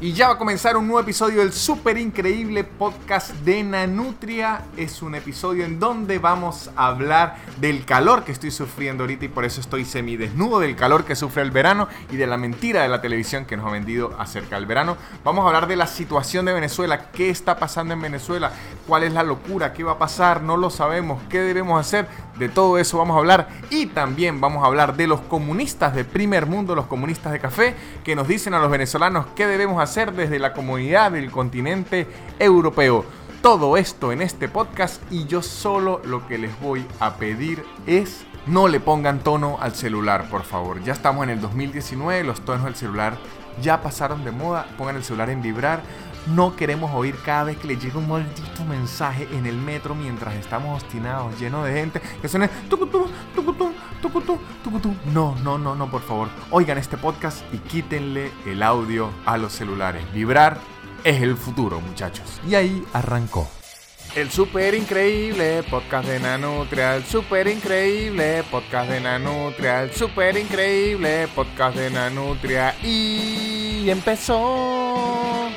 Y ya va a comenzar un nuevo episodio del súper increíble podcast de Nanutria. Es un episodio en donde vamos a hablar del calor que estoy sufriendo ahorita y por eso estoy semidesnudo del calor que sufre el verano y de la mentira de la televisión que nos ha vendido acerca del verano. Vamos a hablar de la situación de Venezuela, qué está pasando en Venezuela, cuál es la locura, qué va a pasar, no lo sabemos, qué debemos hacer. De todo eso vamos a hablar y también vamos a hablar de los comunistas de primer mundo, los comunistas de café, que nos dicen a los venezolanos qué debemos hacer desde la comunidad del continente europeo. Todo esto en este podcast y yo solo lo que les voy a pedir es no le pongan tono al celular, por favor. Ya estamos en el 2019, los tonos del celular ya pasaron de moda. Pongan el celular en vibrar no queremos oír cada vez que le llega un maldito mensaje en el metro mientras estamos obstinados, llenos de gente, que suene tucutú, tucutú, tucutú, tucutú. No, no, no, no, por favor. Oigan este podcast y quítenle el audio a los celulares. Vibrar es el futuro, muchachos. Y ahí arrancó. El super increíble podcast de Nanutria, el super increíble podcast de Nanutria, el super increíble podcast de Nanutria y empezó.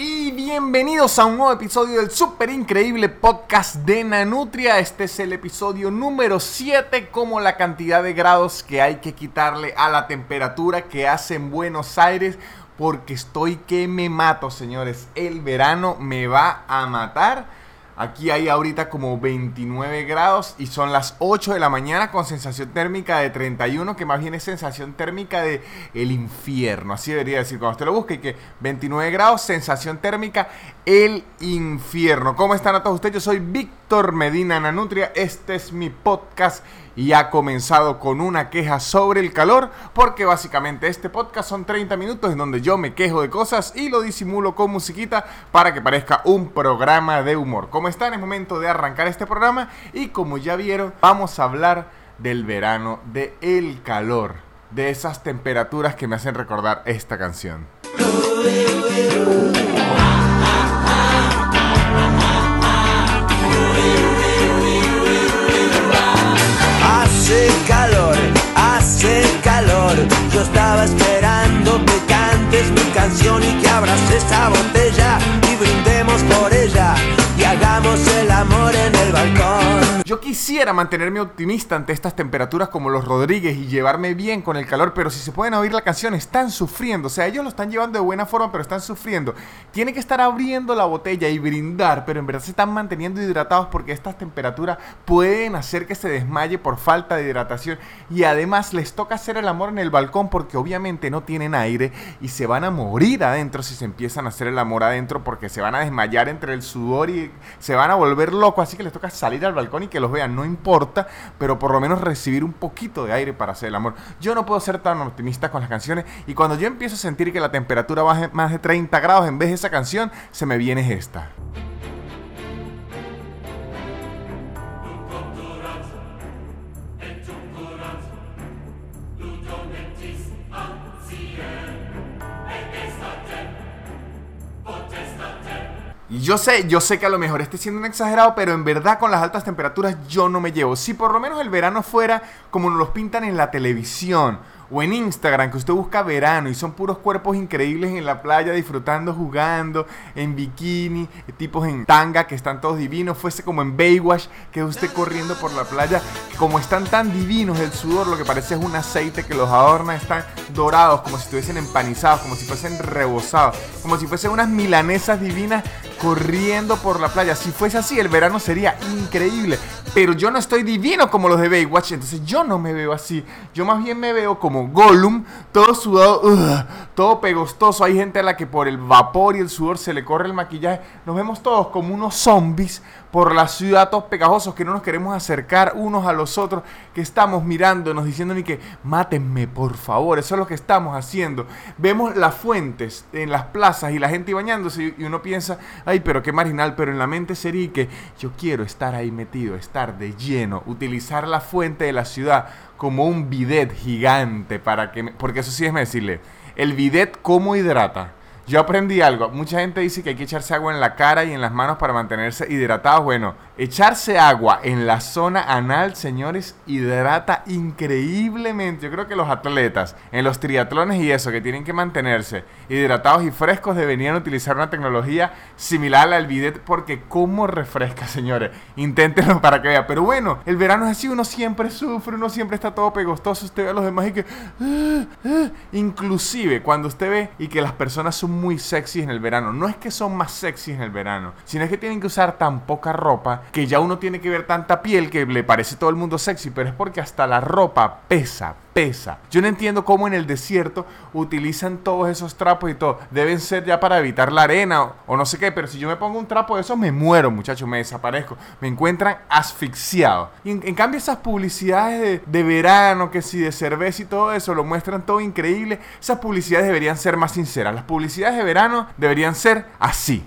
Y bienvenidos a un nuevo episodio del super increíble podcast de Nanutria. Este es el episodio número 7, como la cantidad de grados que hay que quitarle a la temperatura que hace en Buenos Aires. Porque estoy que me mato, señores. El verano me va a matar. Aquí hay ahorita como 29 grados y son las 8 de la mañana con sensación térmica de 31, que más bien es sensación térmica de el infierno. Así debería decir cuando usted lo busque, que 29 grados, sensación térmica, el infierno. ¿Cómo están a todos ustedes? Yo soy Víctor Medina Nanutria. Este es mi podcast y ha comenzado con una queja sobre el calor, porque básicamente este podcast son 30 minutos en donde yo me quejo de cosas y lo disimulo con musiquita para que parezca un programa de humor. Como están, es momento de arrancar este programa y como ya vieron, vamos a hablar del verano, de el calor, de esas temperaturas que me hacen recordar esta canción. Hace calor, hace calor. Yo estaba esperando que cantes mi canción y que abras esa botella y brindemos por ella y hagamos el amor en el balcón. Yo quisiera mantenerme optimista ante estas temperaturas como los Rodríguez y llevarme bien con el calor, pero si se pueden oír la canción, están sufriendo. O sea, ellos lo están llevando de buena forma, pero están sufriendo. Tiene que estar abriendo la botella y brindar, pero en verdad se están manteniendo hidratados porque estas temperaturas pueden hacer que se desmaye por falta de hidratación. Y además les toca hacer el amor en el balcón porque obviamente no tienen aire y se van a morir adentro si se empiezan a hacer el amor adentro porque se van a desmayar entre el sudor y se van a volver locos. Así que les toca salir al balcón y que los vean, no importa, pero por lo menos recibir un poquito de aire para hacer el amor. Yo no puedo ser tan optimista con las canciones y cuando yo empiezo a sentir que la temperatura baje más de 30 grados en vez de esa canción, se me viene esta. Yo sé, yo sé que a lo mejor esté siendo un exagerado, pero en verdad con las altas temperaturas yo no me llevo. Si por lo menos el verano fuera como nos los pintan en la televisión o en Instagram, que usted busca verano y son puros cuerpos increíbles en la playa disfrutando, jugando, en bikini, tipos en tanga que están todos divinos, fuese como en Baywatch, que usted corriendo por la playa, como están tan divinos el sudor, lo que parece es un aceite que los adorna, están dorados, como si estuviesen empanizados, como si fuesen rebozados, como si fuesen unas milanesas divinas corriendo por la playa. Si fuese así, el verano sería increíble. Pero yo no estoy divino como los de Baywatch, entonces yo no me veo así. Yo más bien me veo como Gollum, todo sudado, todo pegostoso. Hay gente a la que por el vapor y el sudor se le corre el maquillaje. Nos vemos todos como unos zombies por la ciudad, todos pegajosos, que no nos queremos acercar unos a los otros, que estamos mirándonos, diciendo ni que mátenme, por favor. Eso es lo que estamos haciendo. Vemos las fuentes en las plazas y la gente bañándose y uno piensa, ay, pero qué marginal, pero en la mente sería que yo quiero estar ahí metido, estar de lleno, utilizar la fuente de la ciudad como un bidet gigante para que, me- porque eso sí es decirle, el bidet cómo hidrata. Yo aprendí algo. Mucha gente dice que hay que echarse agua en la cara y en las manos para mantenerse hidratados. Bueno, Echarse agua en la zona anal, señores, hidrata increíblemente. Yo creo que los atletas en los triatlones y eso, que tienen que mantenerse hidratados y frescos, deberían utilizar una tecnología similar al bidet porque cómo refresca, señores. Inténtenlo para que vean. Pero bueno, el verano es así, uno siempre sufre, uno siempre está todo pegostoso. Usted ve a los demás y que... Ah, ah". Inclusive cuando usted ve y que las personas son muy sexy en el verano, no es que son más sexy en el verano, sino es que tienen que usar tan poca ropa que ya uno tiene que ver tanta piel que le parece todo el mundo sexy, pero es porque hasta la ropa pesa, pesa. Yo no entiendo cómo en el desierto utilizan todos esos trapos y todo. Deben ser ya para evitar la arena o, no sé qué, pero si yo me pongo un trapo de esos me muero, muchachos, me desaparezco. Me encuentran asfixiado. Y en, cambio esas publicidades de, verano, que si de cerveza y todo eso, lo muestran todo increíble. Esas publicidades deberían ser más sinceras. Las publicidades de verano deberían ser así.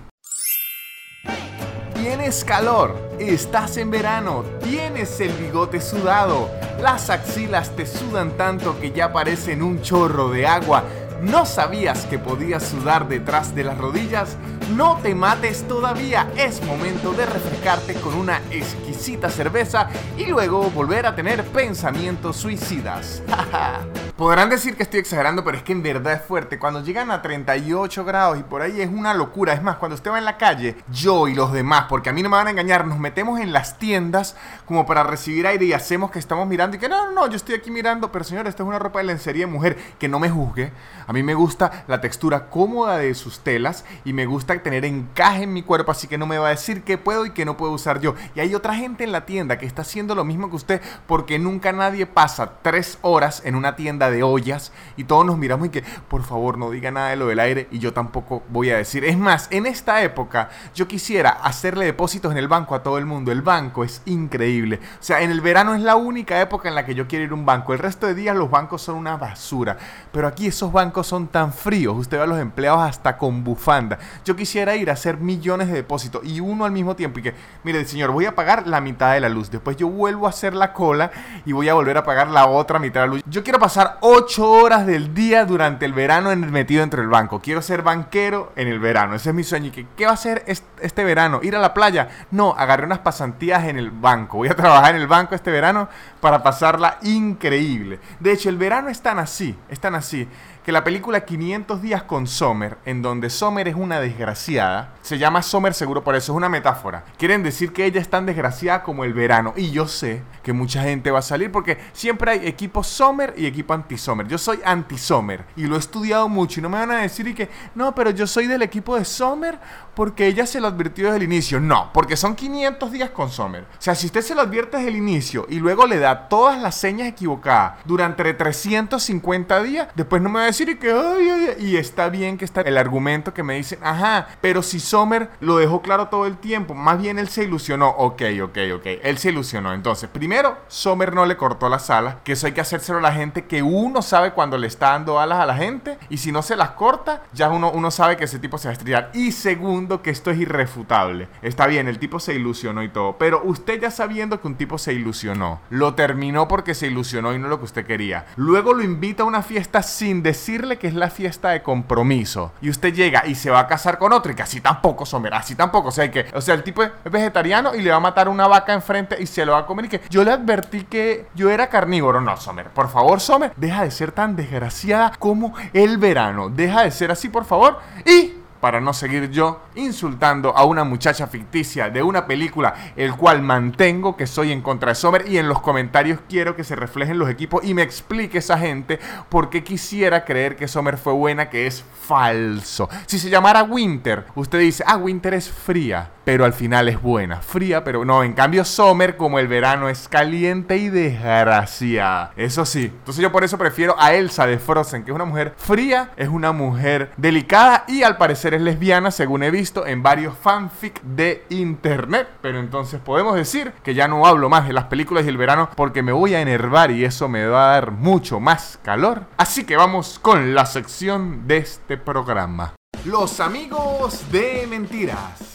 Tienes calor, estás en verano, tienes el bigote sudado, las axilas te sudan tanto que ya parecen un chorro de agua. ¿No sabías que podías sudar detrás de las rodillas? No te mates todavía, es momento de refrescarte con una exquisita cerveza y luego volver a tener pensamientos suicidas. Podrán decir que estoy exagerando, pero es que en verdad es fuerte. Cuando llegan a 38 grados y por ahí es una locura. Es más, cuando usted va en la calle, yo y los demás, porque a mí no me van a engañar, nos metemos en las tiendas como para recibir aire y hacemos que estamos mirando y que no, no, no, yo estoy aquí mirando, pero señor, esta es una ropa de lencería mujer, que no me juzgue. Mí me gusta la textura cómoda de sus telas y me gusta tener encaje en mi cuerpo, así que no me va a decir qué puedo y qué no puedo usar yo. Y hay otra gente en la tienda que está haciendo lo mismo que usted porque nunca nadie pasa tres horas en una tienda de ollas y todos nos miramos y que por favor no diga nada de lo del aire y yo tampoco voy a decir. Es más, en esta época yo quisiera hacerle depósitos en el banco a todo el mundo. El banco es increíble. O sea, en el verano es la única época en la que yo quiero ir a un banco. El resto de días los bancos son una basura. Pero aquí esos bancos son tan fríos. Usted ve a los empleados hasta con bufanda. Yo quisiera ir a hacer millones de depósitos y uno al mismo tiempo. Y que, mire, señor, voy a pagar la mitad de la luz. Después yo vuelvo a hacer la cola y voy a volver a pagar la otra mitad de la luz. Yo quiero pasar 8 horas del día durante el verano en, metido dentro del banco. Quiero ser banquero en el verano. Ese es mi sueño. ¿Y que, qué va a hacer este verano? ¿Ir a la playa? No, agarré unas pasantías en el banco. Voy a trabajar en el banco este verano para pasarla increíble. De hecho, el verano es tan así, es tan así que la película 500 días con Sommer, en donde Sommer es una desgraciada, se llama Sommer seguro por eso, es una metáfora. Quieren decir que ella es tan desgraciada como el verano. Y yo sé que mucha gente va a salir porque siempre hay equipo Sommer y equipo anti-Sommer. Yo soy anti-Sommer y lo he estudiado mucho y no me van a decir que, no, pero yo soy del equipo de Sommer porque ella se lo advirtió desde el inicio. No, porque son 500 días con Sommer. O sea, si usted se lo advierte desde el inicio y luego le da todas las señas equivocadas durante 350 días, después no me va a decir y que, y está bien que está el argumento que me dicen, ajá, pero si Sommer lo dejó claro todo el tiempo, más bien él se ilusionó, ok, ok, ok, él se ilusionó. Entonces, primero, Sommer no le cortó las alas, que eso hay que hacérselo a la gente, que uno sabe cuando le está dando alas a la gente, y si no se las corta, ya uno, uno sabe que ese tipo se va a estrellar. Y segundo, que esto es irrefutable. Está bien, el tipo se ilusionó y todo, pero usted ya sabiendo que un tipo se ilusionó, lo terminó porque se ilusionó y no lo que usted quería. Luego lo invita a una fiesta sin decirle que es la fiesta de compromiso. Y usted llega y se va a casar con otro y que así tampoco, Somer, así tampoco. O sea, que, o sea, el tipo es vegetariano y le va a matar una vaca enfrente y se lo va a comer y que yo le advertí que yo era carnívoro. No, Somer, por favor, Somer, deja de ser tan desgraciada como el verano. Deja de ser así, por favor. Y para no seguir yo insultando a una muchacha ficticia de una película, el cual mantengo que soy en contra de Sommer y en los comentarios quiero que se reflejen los equipos y me explique esa gente por qué quisiera creer que Sommer fue buena, que es falso. Si se llamara Winter, usted dice, ah, Winter es fría, pero al final es buena. Fría, pero no, en cambio Sommer, como el verano, es caliente y desgraciada. Eso sí, entonces yo por eso prefiero a Elsa de Frozen, que es una mujer fría, es una mujer delicada y al parecer es lesbiana, según he visto en varios fanfic de internet. Pero entonces podemos decir que ya no hablo más de las películas y el verano porque me voy a enervar y eso me va a dar mucho más calor. Así que vamos con la sección de este programa. Los amigos de mentiras.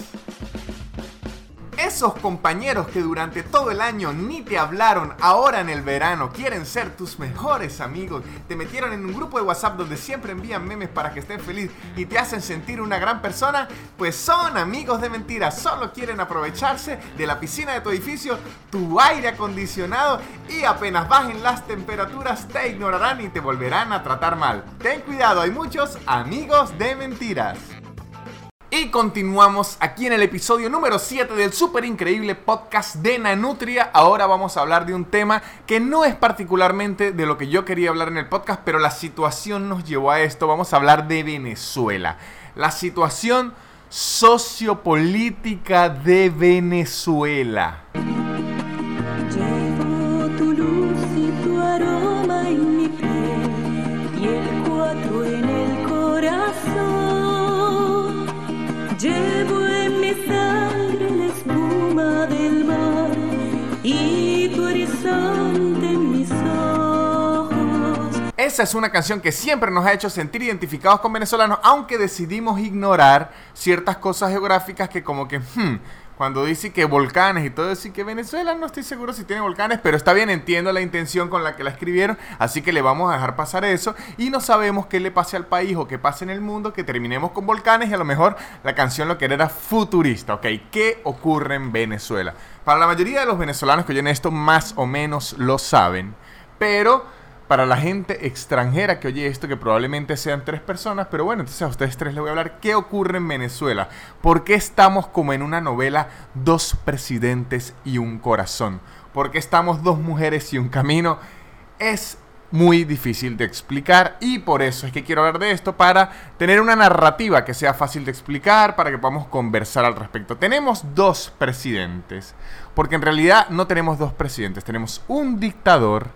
Esos compañeros que durante todo el año ni te hablaron, ahora en el verano quieren ser tus mejores amigos, te metieron en un grupo de WhatsApp donde siempre envían memes para que estén feliz y te hacen sentir una gran persona, pues son amigos de mentira, solo quieren aprovecharse de la piscina de tu edificio, tu aire acondicionado y apenas bajen las temperaturas te ignorarán y te volverán a tratar mal. Ten cuidado, hay muchos amigos de mentiras. Y continuamos aquí en el episodio número 7 del súper increíble podcast de Nanutria. Ahora vamos a hablar de un tema que no es particularmente de lo que yo quería hablar en el podcast, pero la situación nos llevó a esto. Vamos a hablar de Venezuela. La situación sociopolítica de Venezuela. Llevo tu luz Esa es una canción que siempre nos ha hecho sentir identificados con venezolanos, aunque decidimos ignorar ciertas cosas geográficas que como que, hmm, cuando dice que volcanes y todo y que Venezuela no estoy seguro si tiene volcanes, pero está bien, entiendo la intención con la que la escribieron, así que le vamos a dejar pasar eso y no sabemos qué le pase al país o qué pase en el mundo, que terminemos con volcanes y a lo mejor la canción lo que era futurista, ¿ok? ¿Qué ocurre en Venezuela? Para la mayoría de los venezolanos que oyen esto, más o menos lo saben, pero para la gente extranjera que oye esto, que probablemente sean tres personas, pero bueno, entonces a ustedes tres les voy a hablar qué ocurre en Venezuela. ¿Por qué estamos como en una novela, dos presidentes y un corazón? ¿Por qué estamos dos mujeres y un camino? Es muy difícil de explicar y por eso es que quiero hablar de esto para tener una narrativa que sea fácil de explicar, para que podamos conversar al respecto. Tenemos dos presidentes, porque en realidad no tenemos dos presidentes, tenemos un dictador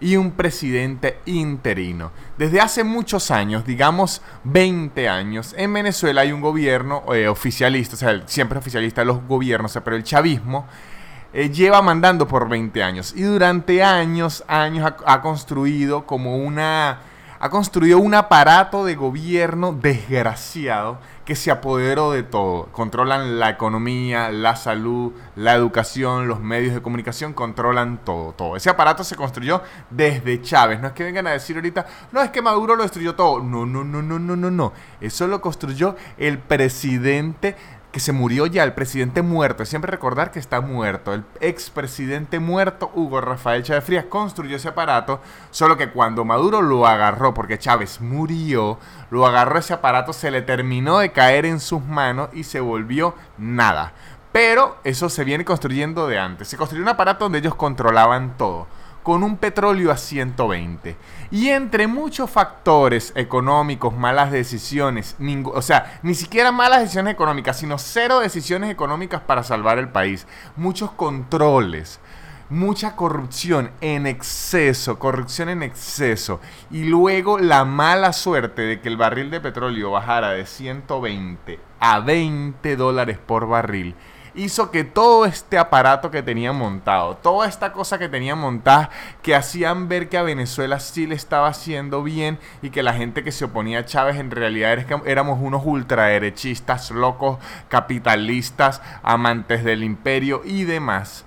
y un presidente interino. Desde hace muchos años, digamos 20 años, en Venezuela hay un gobierno eh, oficialista, o sea, siempre oficialista de los gobiernos, pero el chavismo eh, lleva mandando por 20 años y durante años, años ha construido como una... Ha construido un aparato de gobierno desgraciado que se apoderó de todo. Controlan la economía, la salud, la educación, los medios de comunicación, controlan todo, todo. Ese aparato se construyó desde Chávez. No es que vengan a decir ahorita, no es que Maduro lo destruyó todo. No, no, no, no, no, no, no. Eso lo construyó el presidente que se murió ya, el presidente muerto. Siempre recordar que está muerto. El expresidente muerto, Hugo Rafael Chávez Frías, construyó ese aparato. Solo que cuando Maduro lo agarró, porque Chávez murió, lo agarró ese aparato, se le terminó de caer en sus manos y se volvió nada. Pero eso se viene construyendo de antes. Se construyó un aparato donde ellos controlaban todo con un petróleo a 120. Y entre muchos factores económicos, malas decisiones, o sea, ni siquiera malas decisiones económicas, sino cero decisiones económicas para salvar el país, muchos controles, mucha corrupción en exceso, corrupción en exceso, y luego la mala suerte de que el barril de petróleo bajara de 120 a 20 dólares por barril hizo que todo este aparato que tenían montado, toda esta cosa que tenían montada, que hacían ver que a Venezuela sí le estaba haciendo bien y que la gente que se oponía a Chávez en realidad éramos unos ultraderechistas, locos, capitalistas, amantes del imperio y demás.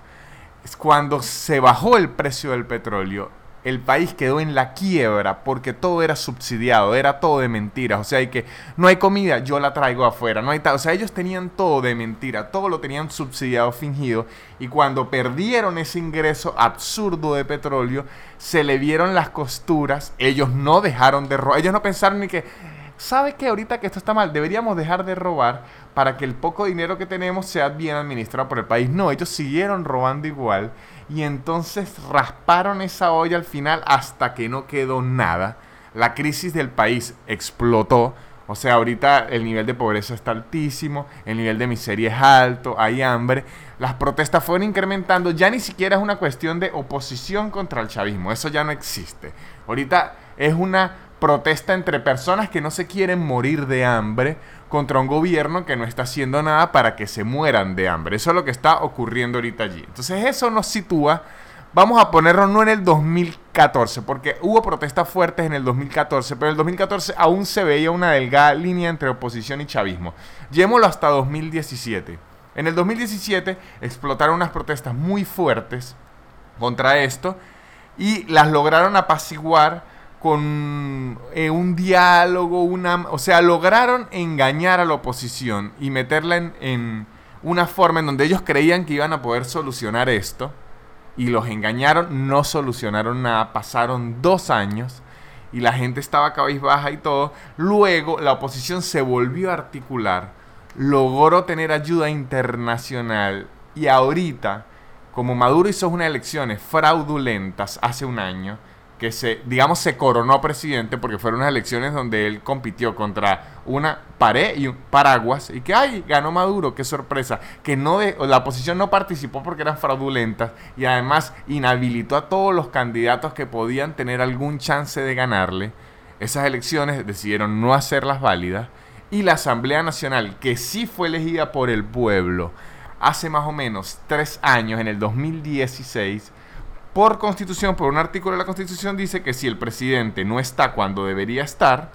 Cuando se bajó el precio del petróleo, el país quedó en la quiebra porque todo era subsidiado, era todo de mentiras. O sea, hay que no hay comida, yo la traigo afuera. No hay o sea, ellos tenían todo de mentira, todo lo tenían subsidiado, fingido. Y cuando perdieron ese ingreso absurdo de petróleo, se le vieron las costuras. Ellos no dejaron de robar. Ellos no pensaron ni que, ¿sabe que ahorita que esto está mal? Deberíamos dejar de robar para que el poco dinero que tenemos sea bien administrado por el país. No, ellos siguieron robando igual y entonces rasparon esa olla al final hasta que no quedó nada. La crisis del país explotó. O sea, ahorita el nivel de pobreza está altísimo, el nivel de miseria es alto, hay hambre. Las protestas fueron incrementando. Ya ni siquiera es una cuestión de oposición contra el chavismo. Eso ya no existe. Ahorita es una protesta entre personas que no se quieren morir de hambre contra un gobierno que no está haciendo nada para que se mueran de hambre. Eso es lo que está ocurriendo ahorita allí. Entonces eso nos sitúa, vamos a ponerlo no en el 2014, porque hubo protestas fuertes en el 2014, pero en el 2014 aún se veía una delgada línea entre oposición y chavismo. Llevémoslo hasta 2017. En el 2017 explotaron unas protestas muy fuertes contra esto y las lograron apaciguar con eh, un diálogo, una, o sea, lograron engañar a la oposición y meterla en, en una forma en donde ellos creían que iban a poder solucionar esto y los engañaron, no solucionaron nada, pasaron dos años y la gente estaba cabizbaja y todo. Luego la oposición se volvió a articular, logró tener ayuda internacional y ahorita, como Maduro hizo unas elecciones fraudulentas hace un año, que se, digamos, se coronó presidente porque fueron unas elecciones donde él compitió contra una pared y un paraguas y que, ay, ganó Maduro, qué sorpresa, que no de, la oposición no participó porque eran fraudulentas y además inhabilitó a todos los candidatos que podían tener algún chance de ganarle. Esas elecciones decidieron no hacerlas válidas y la Asamblea Nacional, que sí fue elegida por el pueblo hace más o menos tres años, en el 2016, por constitución, por un artículo de la constitución, dice que si el presidente no está cuando debería estar,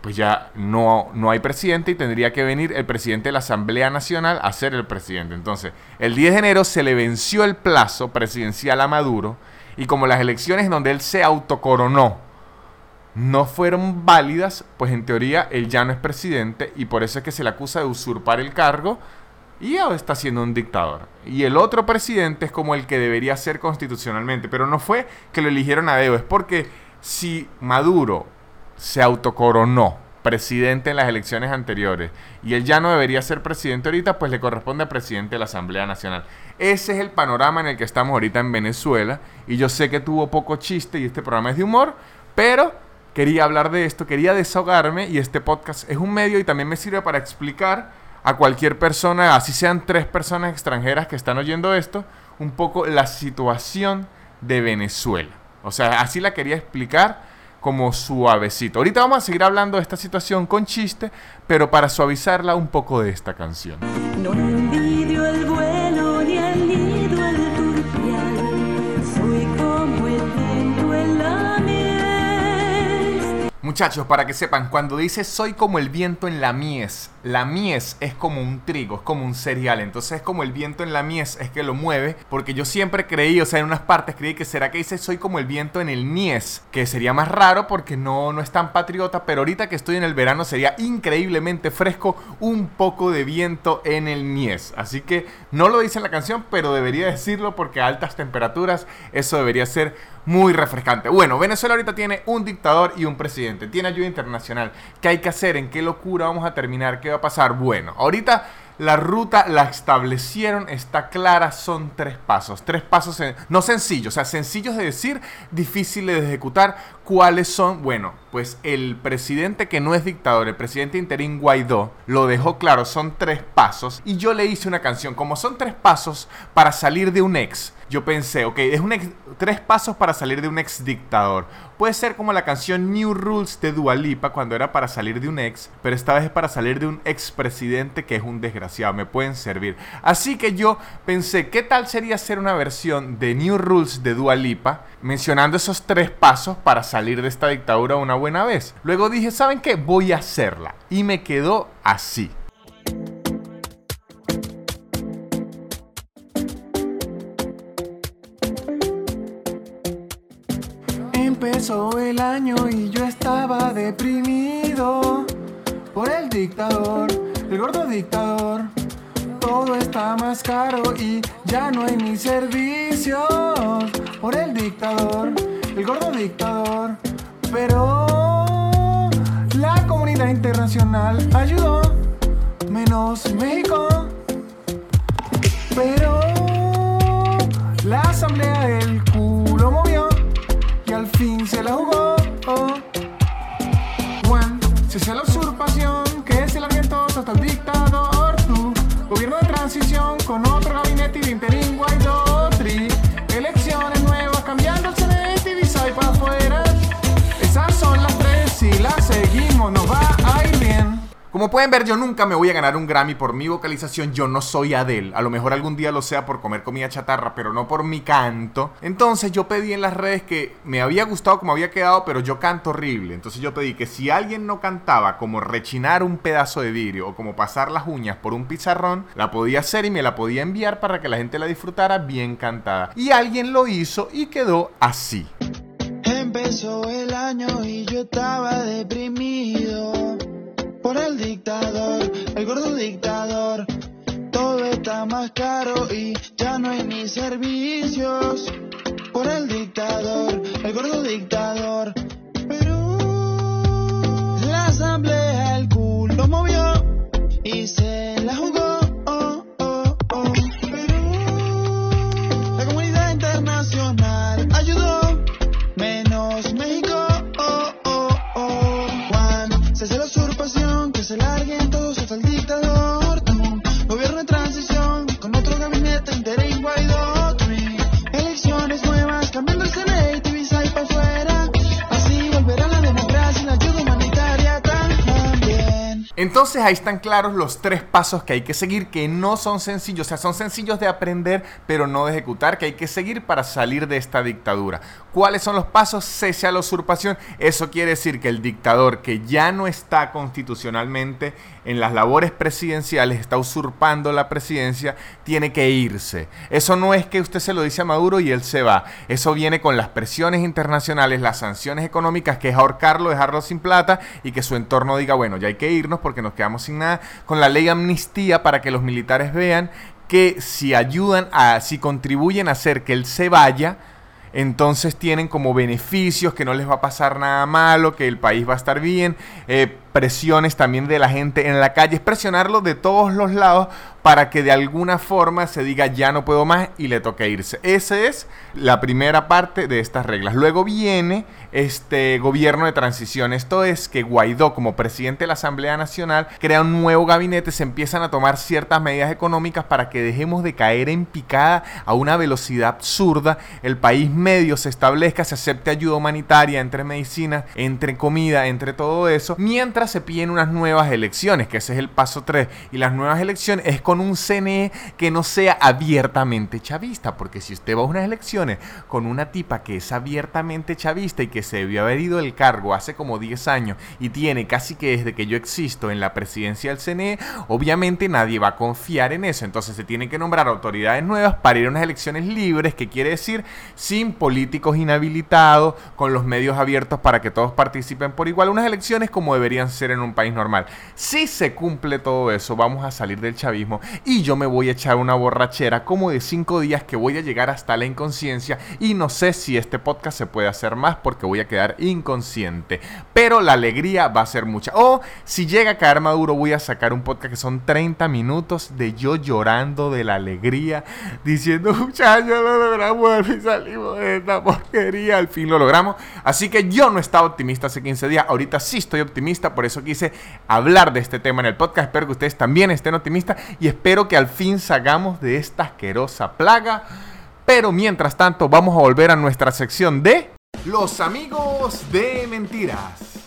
pues ya no, no hay presidente y tendría que venir el presidente de la Asamblea Nacional a ser el presidente. Entonces, el 10 de enero se le venció el plazo presidencial a Maduro y como las elecciones donde él se autocoronó no fueron válidas, pues en teoría él ya no es presidente y por eso es que se le acusa de usurpar el cargo y está siendo un dictador. Y el otro presidente es como el que debería ser constitucionalmente. Pero no fue que lo eligieron a dedo. Es porque si Maduro se autocoronó presidente en las elecciones anteriores y él ya no debería ser presidente ahorita, pues le corresponde a presidente de la Asamblea Nacional. Ese es el panorama en el que estamos ahorita en Venezuela. Y yo sé que tuvo poco chiste y este programa es de humor, pero quería hablar de esto, quería desahogarme y este podcast es un medio y también me sirve para explicar a cualquier persona, así sean tres personas extranjeras que están oyendo esto, un poco la situación de Venezuela. O sea, así la quería explicar como suavecito. Ahorita vamos a seguir hablando de esta situación con chiste, pero para suavizarla un poco de esta canción. Muchachos, para que sepan, cuando dice soy como el viento en la mies, la mies es como un trigo, es como un cereal, entonces es como el viento en la mies, es que lo mueve, porque yo siempre creí, o sea, en unas partes creí que será que dice soy como el viento en el mies, que sería más raro porque no, no es tan patriota, pero ahorita que estoy en el verano sería increíblemente fresco un poco de viento en el mies, así que no lo dice en la canción, pero debería decirlo porque a altas temperaturas eso debería ser muy refrescante. Bueno, Venezuela ahorita tiene un dictador y un presidente, tiene ayuda internacional. ¿Qué hay que hacer? ¿En qué locura vamos a terminar? ¿Qué va a pasar? Bueno, ahorita la ruta la establecieron, está clara, son tres pasos. Tres pasos, en- no sencillos, o sea, sencillos de decir, difíciles de ejecutar. ¿Cuáles son? Bueno, pues el presidente que no es dictador, el presidente interín Guaidó, lo dejó claro, son tres pasos. Y yo le hice una canción, como son tres pasos para salir de un ex. Yo pensé, ok, es un ex- tres pasos para salir de un ex dictador. Puede ser como la canción New Rules de Dua Lipa cuando era para salir de un ex, pero esta vez es para salir de un ex presidente que es un desgraciado. Me pueden servir. Así que yo pensé, ¿qué tal sería hacer una versión de New Rules de Dua Lipa mencionando esos tres pasos para salir de esta dictadura una buena vez? Luego dije, ¿saben qué? Voy a hacerla. Y me quedó así. Empezó el año y yo estaba deprimido por el dictador, el gordo dictador. Todo está más caro y ya no hay ni servicios dictador, el gordo dictador. Pero la comunidad internacional ayudó, menos México. Pero la asamblea del culo movió y al fin se la jugó. Juan, se hace Como pueden ver, yo nunca me voy a ganar un Grammy por mi vocalización. Yo no soy Adele. A lo mejor algún día lo sea por comer comida chatarra, pero no por mi canto. Entonces yo pedí en las redes que me había gustado como había quedado, pero yo canto horrible. Entonces yo pedí que si alguien no cantaba como rechinar un pedazo de vidrio o como pasar las uñas por un pizarrón, la podía hacer y me la podía enviar para que la gente la disfrutara bien cantada. Y alguien lo hizo y quedó así. Empezó el año y yo estaba deprimido por el dictador, el gordo dictador. Todo está más caro y ya no hay ni servicios por el dictador, el gordo dictador. Pero la asamblea el culo movió y se Entonces ahí están claros los tres pasos que hay que seguir, que no son sencillos, o sea, son sencillos de aprender, pero no de ejecutar, que hay que seguir para salir de esta dictadura. ¿Cuáles son los pasos? Cese a la usurpación. Eso quiere decir que el dictador que ya no está constitucionalmente en las labores presidenciales, está usurpando la presidencia, tiene que irse. Eso no es que usted se lo dice a Maduro y él se va. Eso viene con las presiones internacionales, las sanciones económicas, que es ahorcarlo, dejarlo sin plata y que su entorno diga, bueno, ya hay que irnos porque nos quedamos sin nada. Con la ley amnistía para que los militares vean que si ayudan a, si contribuyen a hacer que él se vaya, entonces tienen como beneficios que no les va a pasar nada malo, que el país va a estar bien, eh, presiones también de la gente en la calle, es presionarlo de todos los lados para que de alguna forma se diga ya no puedo más y le toque irse. Esa es la primera parte de estas reglas. Luego viene este gobierno de transición. Esto es que Guaidó, como presidente de la Asamblea Nacional, crea un nuevo gabinete, se empiezan a tomar ciertas medidas económicas para que dejemos de caer en picada a una velocidad absurda, el país medio se establezca, se acepte ayuda humanitaria entre medicinas, entre comida, entre todo eso, mientras se piden unas nuevas elecciones, que ese es el paso 3. Y las nuevas elecciones es con un CNE que no sea abiertamente chavista, porque si usted va a unas elecciones con una tipa que es abiertamente chavista y que se debió haber ido del cargo hace como 10 años y tiene casi que desde que yo existo en la presidencia del CNE, obviamente nadie va a confiar en eso. Entonces se tienen que nombrar autoridades nuevas para ir a unas elecciones libres, que quiere decir sin políticos inhabilitados, con los medios abiertos para que todos participen por igual. Unas elecciones como deberían ser en un país normal. Si se cumple todo eso, vamos a salir del chavismo y yo me voy a echar una borrachera como de 5 días que voy a llegar hasta la inconsciencia y no sé si este podcast se puede hacer más porque voy a quedar inconsciente. Pero la alegría va a ser mucha. O si llega a caer Maduro, voy a sacar un podcast que son 30 minutos de yo llorando de la alegría, diciendo, muchachos, lo logramos y salimos de esta porquería. Al fin lo logramos. Así que yo no estaba optimista hace 15 días. Ahorita sí estoy optimista. Por eso quise hablar de este tema en el podcast. Espero que ustedes también estén optimistas y espero que al fin salgamos de esta asquerosa plaga. Pero mientras tanto, vamos a volver a nuestra sección de Los amigos de mentiras.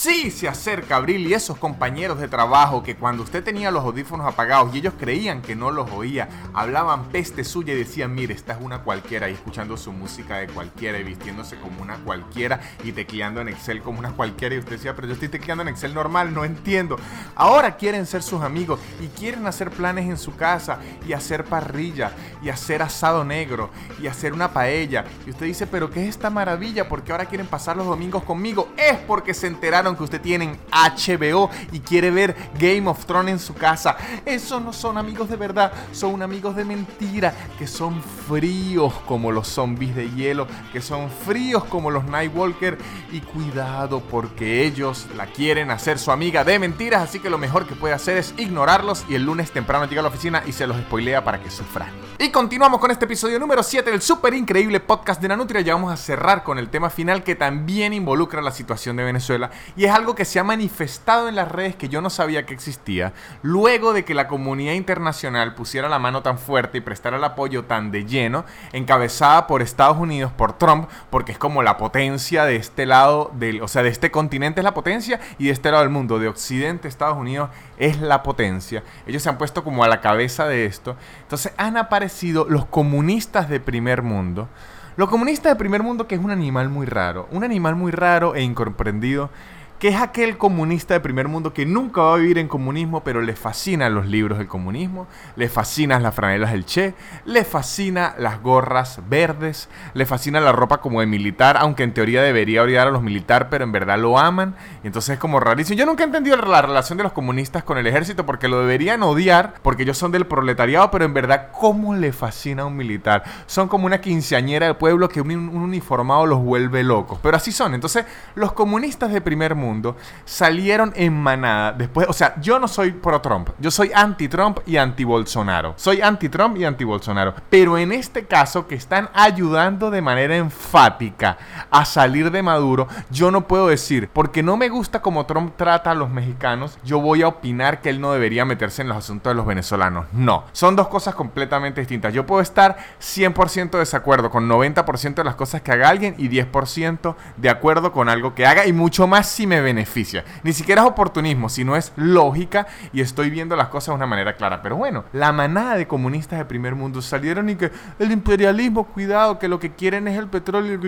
Sí, se acerca Abril y esos compañeros de trabajo que cuando usted tenía los audífonos apagados y ellos creían que no los oía, hablaban peste suya y decían, mire, esta es una cualquiera y escuchando su música de cualquiera y vistiéndose como una cualquiera y tecleando en Excel como una cualquiera y usted decía, pero yo estoy tecleando en Excel normal, no entiendo. Ahora quieren ser sus amigos y quieren hacer planes en su casa y hacer parrilla y hacer asado negro y hacer una paella. Y usted dice, pero ¿qué es esta maravilla? Porque ahora quieren pasar los domingos conmigo. Es porque se enteraron que usted tiene HBO y quiere ver Game of Thrones en su casa. Esos no son amigos de verdad, son amigos de mentira, que son fríos como los zombies de hielo, que son fríos como los Nightwalker. Y cuidado porque ellos la quieren hacer su amiga de mentiras, así que lo mejor que puede hacer es ignorarlos y el lunes temprano llega a la oficina y se los spoilea para que sufran. Y continuamos con este episodio número 7 del súper increíble podcast de Nanutria. Ya vamos a cerrar con el tema final que también involucra la situación de Venezuela Y es algo que se ha manifestado en las redes que yo no sabía que existía, luego de que la comunidad internacional pusiera la mano tan fuerte y prestara el apoyo tan de lleno, encabezada por Estados Unidos, por Trump, porque es como la potencia de este lado, del, o sea, de este continente es la potencia y de este lado del mundo, de Occidente, Estados Unidos es la potencia. Ellos se han puesto como a la cabeza de esto. Entonces han aparecido los comunistas de primer mundo. Los comunistas de primer mundo que es un animal muy raro, un animal muy raro e incomprendido que es aquel comunista de primer mundo que nunca va a vivir en comunismo, pero le fascinan los libros del comunismo, le fascinan las franelas del Che, le fascina las gorras verdes, le fascina la ropa como de militar, aunque en teoría debería odiar a los militares, pero en verdad lo aman, y entonces es como rarísimo. Yo nunca he entendido la relación de los comunistas con el ejército, porque lo deberían odiar, porque ellos son del proletariado, pero en verdad, ¿cómo le fascina a un militar? Son como una quinceañera del pueblo que un, un uniformado los vuelve locos, pero así son. Entonces, los comunistas de primer mundo, salieron en manada después, o sea, yo no soy pro Trump, yo soy anti Trump y anti Bolsonaro. Soy anti Trump y anti Bolsonaro, pero en este caso que están ayudando de manera enfática a salir de Maduro, yo no puedo decir, porque no me gusta como Trump trata a los mexicanos, yo voy a opinar que él no debería meterse en los asuntos de los venezolanos. No, son dos cosas completamente distintas. Yo puedo estar 100% de desacuerdo con 90% de las cosas que haga alguien y 10% de acuerdo con algo que haga y mucho más si beneficia. Ni siquiera es oportunismo, sino es lógica y estoy viendo las cosas de una manera clara. Pero bueno, la manada de comunistas de primer mundo salieron y que el imperialismo, cuidado, que lo que quieren es el petróleo,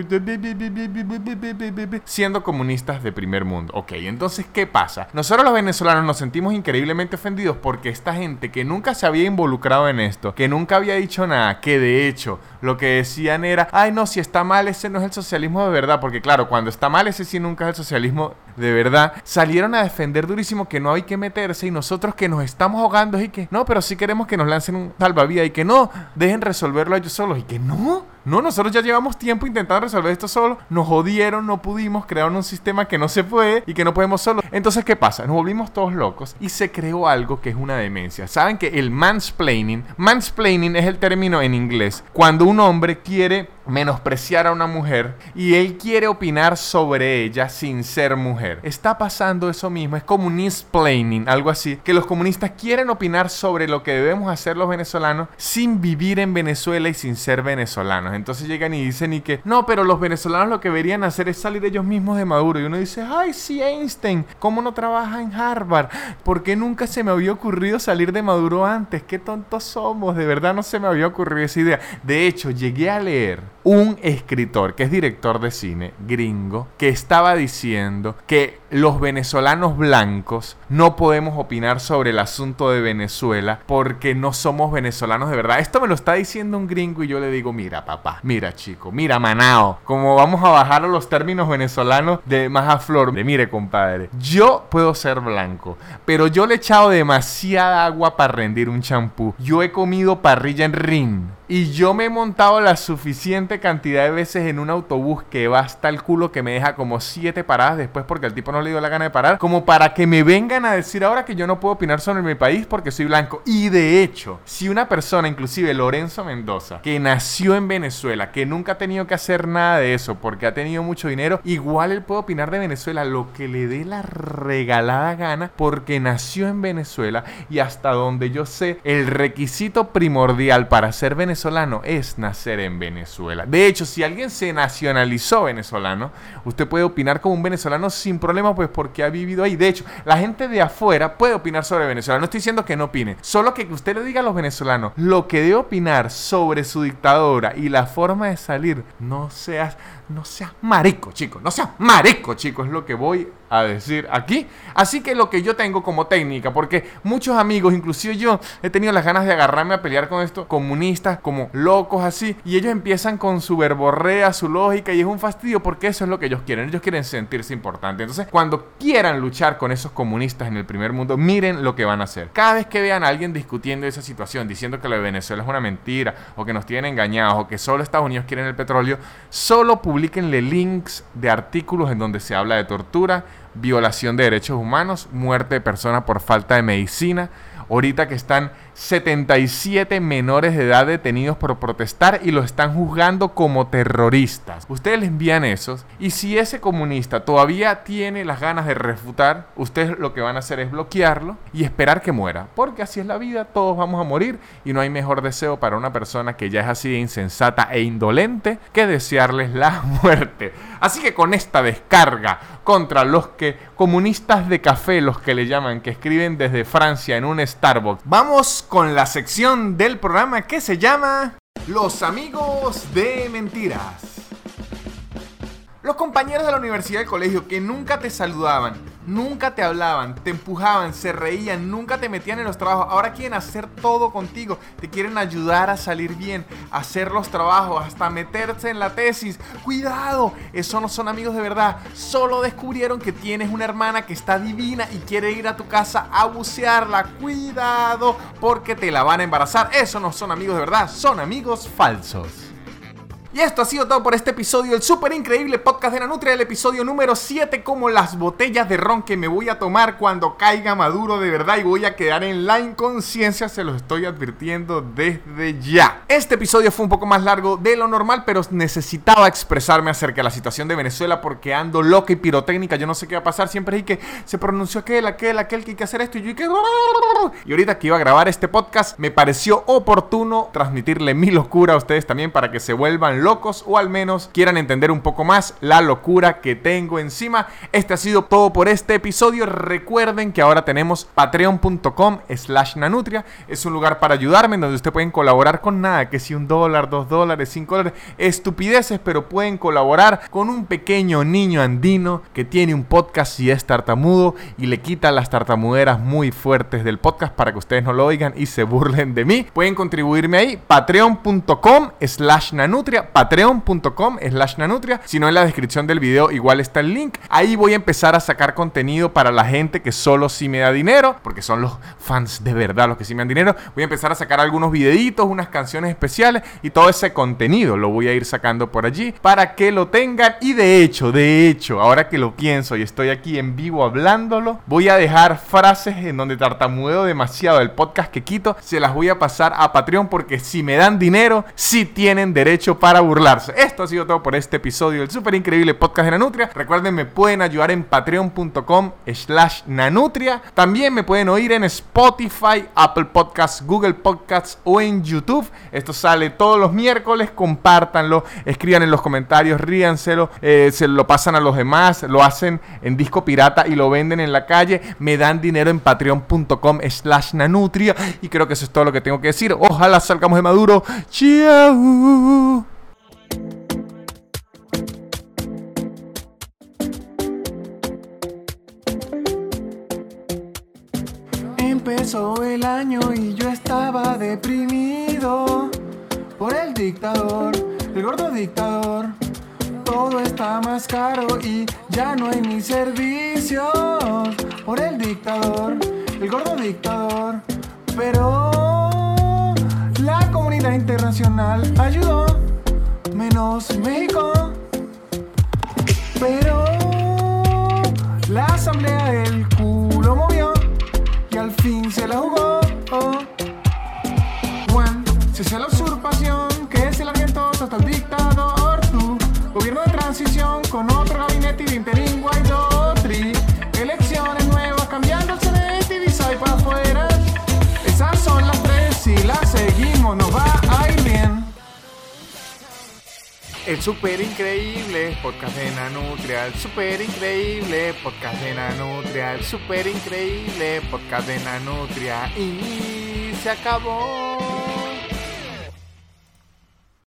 siendo comunistas de primer mundo. Ok, entonces, ¿qué pasa? Nosotros los venezolanos nos sentimos increíblemente ofendidos porque esta gente que nunca se había involucrado en esto, que nunca había dicho nada, que de hecho lo que decían era, ay no, si está mal, ese no es el socialismo de verdad, porque claro, cuando está mal, ese sí nunca es el socialismo de verdad, salieron a defender durísimo que no hay que meterse y nosotros que nos estamos ahogando y que no, pero sí queremos que nos lancen un salvavidas y que no, dejen resolverlo ellos solos y que no, no, nosotros ya llevamos tiempo intentando resolver esto solo, nos jodieron, no pudimos, crearon un sistema que no se puede y que no podemos solo. Entonces, ¿qué pasa? Nos volvimos todos locos y se creó algo que es una demencia. ¿Saben que el mansplaining, mansplaining es el término en inglés, cuando un hombre quiere menospreciar a una mujer y él quiere opinar sobre ella sin ser mujer. Está pasando eso mismo, es como un explaining, algo así, que los comunistas quieren opinar sobre lo que debemos hacer los venezolanos sin vivir en Venezuela y sin ser venezolanos. Entonces llegan y dicen y que, no, pero los venezolanos lo que deberían hacer es salir ellos mismos de Maduro. Y uno dice, ay, sí, Einstein, ¿cómo no trabaja en Harvard? ¿Por qué nunca se me había ocurrido salir de Maduro antes? Qué tontos somos, de verdad no se me había ocurrido esa idea. De hecho, llegué a leer un escritor que es director de cine gringo que estaba diciendo que los venezolanos blancos no podemos opinar sobre el asunto de Venezuela porque no somos venezolanos de verdad. Esto me lo está diciendo un gringo y yo le digo, mira papá, mira chico, mira manao, como vamos a bajar a los términos venezolanos de más a flor. Mire compadre, yo puedo ser blanco, pero yo le he echado demasiada agua para rendir un champú. Yo he comido parrilla en rin. Y yo me he montado la suficiente cantidad de veces en un autobús que va hasta el culo que me deja como siete paradas después porque el tipo no le dio la gana de parar. Como para que me vengan a decir ahora que yo no puedo opinar sobre mi país porque soy blanco. Y de hecho, si una persona, inclusive Lorenzo Mendoza, que nació en Venezuela, que nunca ha tenido que hacer nada de eso porque ha tenido mucho dinero, igual él puede opinar de Venezuela lo que le dé la regalada gana porque nació en Venezuela y hasta donde yo sé, el requisito primordial para ser venezolano es nacer en Venezuela. De hecho, si alguien se nacionalizó venezolano, usted puede opinar como un venezolano sin problema, pues porque ha vivido ahí. De hecho, la gente de afuera puede opinar sobre Venezuela. No estoy diciendo que no opine, solo que usted le diga a los venezolanos lo que debe opinar sobre su dictadura y la forma de salir. No seas, no seas marico, chicos. No seas marico, chicos, es lo que voy a decir aquí. Así que lo que yo tengo como técnica, porque muchos amigos, inclusive yo, he tenido las ganas de agarrarme a pelear con estos comunistas como locos así, y ellos empiezan con su verborrea, su lógica, y es un fastidio porque eso es lo que ellos quieren. Ellos quieren sentirse importantes. Entonces, cuando quieran luchar con esos comunistas en el primer mundo, miren lo que van a hacer. Cada vez que vean a alguien discutiendo esa situación, diciendo que lo de Venezuela es una mentira, o que nos tienen engañados, o que solo Estados Unidos quieren el petróleo, solo publiquenle links de artículos en donde se habla de tortura, violación de derechos humanos, muerte de personas por falta de medicina. Ahorita que están 77 menores de edad detenidos por protestar y lo están juzgando como terroristas. Ustedes les envían esos y si ese comunista todavía tiene las ganas de refutar, ustedes lo que van a hacer es bloquearlo y esperar que muera. Porque así es la vida, todos vamos a morir y no hay mejor deseo para una persona que ya es así de insensata e indolente que desearles la muerte. Así que con esta descarga contra los que comunistas de café, los que le llaman, que escriben desde Francia en un Starbucks, vamos con la sección del programa que se llama Los amigos de mentiras. Los compañeros de la universidad del colegio que nunca te saludaban, nunca te hablaban, te empujaban, se reían, nunca te metían en los trabajos, ahora quieren hacer todo contigo, te quieren ayudar a salir bien, hacer los trabajos, hasta meterse en la tesis. Cuidado, esos no son amigos de verdad, solo descubrieron que tienes una hermana que está divina y quiere ir a tu casa a bucearla. Cuidado, porque te la van a embarazar. Esos no son amigos de verdad, son amigos falsos. Y esto ha sido todo por este episodio del súper increíble podcast de la Nutria, el episodio número 7, como las botellas de ron que me voy a tomar cuando caiga maduro de verdad y voy a quedar en la inconsciencia, se los estoy advirtiendo desde ya. Este episodio fue un poco más largo de lo normal, pero necesitaba expresarme acerca de la situación de Venezuela porque ando loca y pirotécnica, yo no sé qué va a pasar, siempre hay que se pronunció aquel, aquel, aquel que hay que hacer esto y yo y que... Y ahorita que iba a grabar este podcast, me pareció oportuno transmitirle mi locura a ustedes también para que se vuelvan locos o al menos quieran entender un poco más la locura que tengo encima. Este ha sido todo por este episodio. Recuerden que ahora tenemos patreon.com slash nanutria. Es un lugar para ayudarme donde ustedes pueden colaborar con nada, que si un dólar, dos dólares, cinco dólares, estupideces, pero pueden colaborar con un pequeño niño andino que tiene un podcast y es tartamudo y le quita las tartamuderas muy fuertes del podcast para que ustedes no lo oigan y se burlen de mí. Pueden contribuirme ahí, patreon.com slash nanutria patreon.com slash nanutria. Si no, en la descripción del video igual está el link. Ahí voy a empezar a sacar contenido para la gente que solo sí me da dinero, porque son los fans de verdad los que sí me dan dinero. Voy a empezar a sacar algunos videitos, unas canciones especiales y todo ese contenido lo voy a ir sacando por allí para que lo tengan. Y de hecho, de hecho, ahora que lo pienso y estoy aquí en vivo hablándolo, voy a dejar frases en donde tartamudeo demasiado el podcast que quito. Se las voy a pasar a Patreon porque si me dan dinero, sí tienen derecho para burlarse. Esto ha sido todo por este episodio del súper increíble podcast de Nanutria. Recuerden, me pueden ayudar en patreon.com slash nanutria. También me pueden oír en Spotify, Apple Podcasts, Google Podcasts o en YouTube. Esto sale todos los miércoles. Compártanlo, escriban en los comentarios, ríanselo, eh, se lo pasan a los demás, lo hacen en disco pirata y lo venden en la calle. Me dan dinero en patreon.com slash nanutria. Y creo que eso es todo lo que tengo que decir. Ojalá salgamos de Maduro. Chao. Empezó el año y yo estaba deprimido por el dictador, el gordo dictador. Todo está más caro y ya no hay ni servicios por el dictador, el gordo dictador. Pero la comunidad internacional ayudó, menos México. Pero la asamblea del fin se la jugó. Juan, se hace la El super increíble podcast de Nanutria, el super increíble podcast de Nanutria, el super increíble podcast de Nanutria. Y se acabó.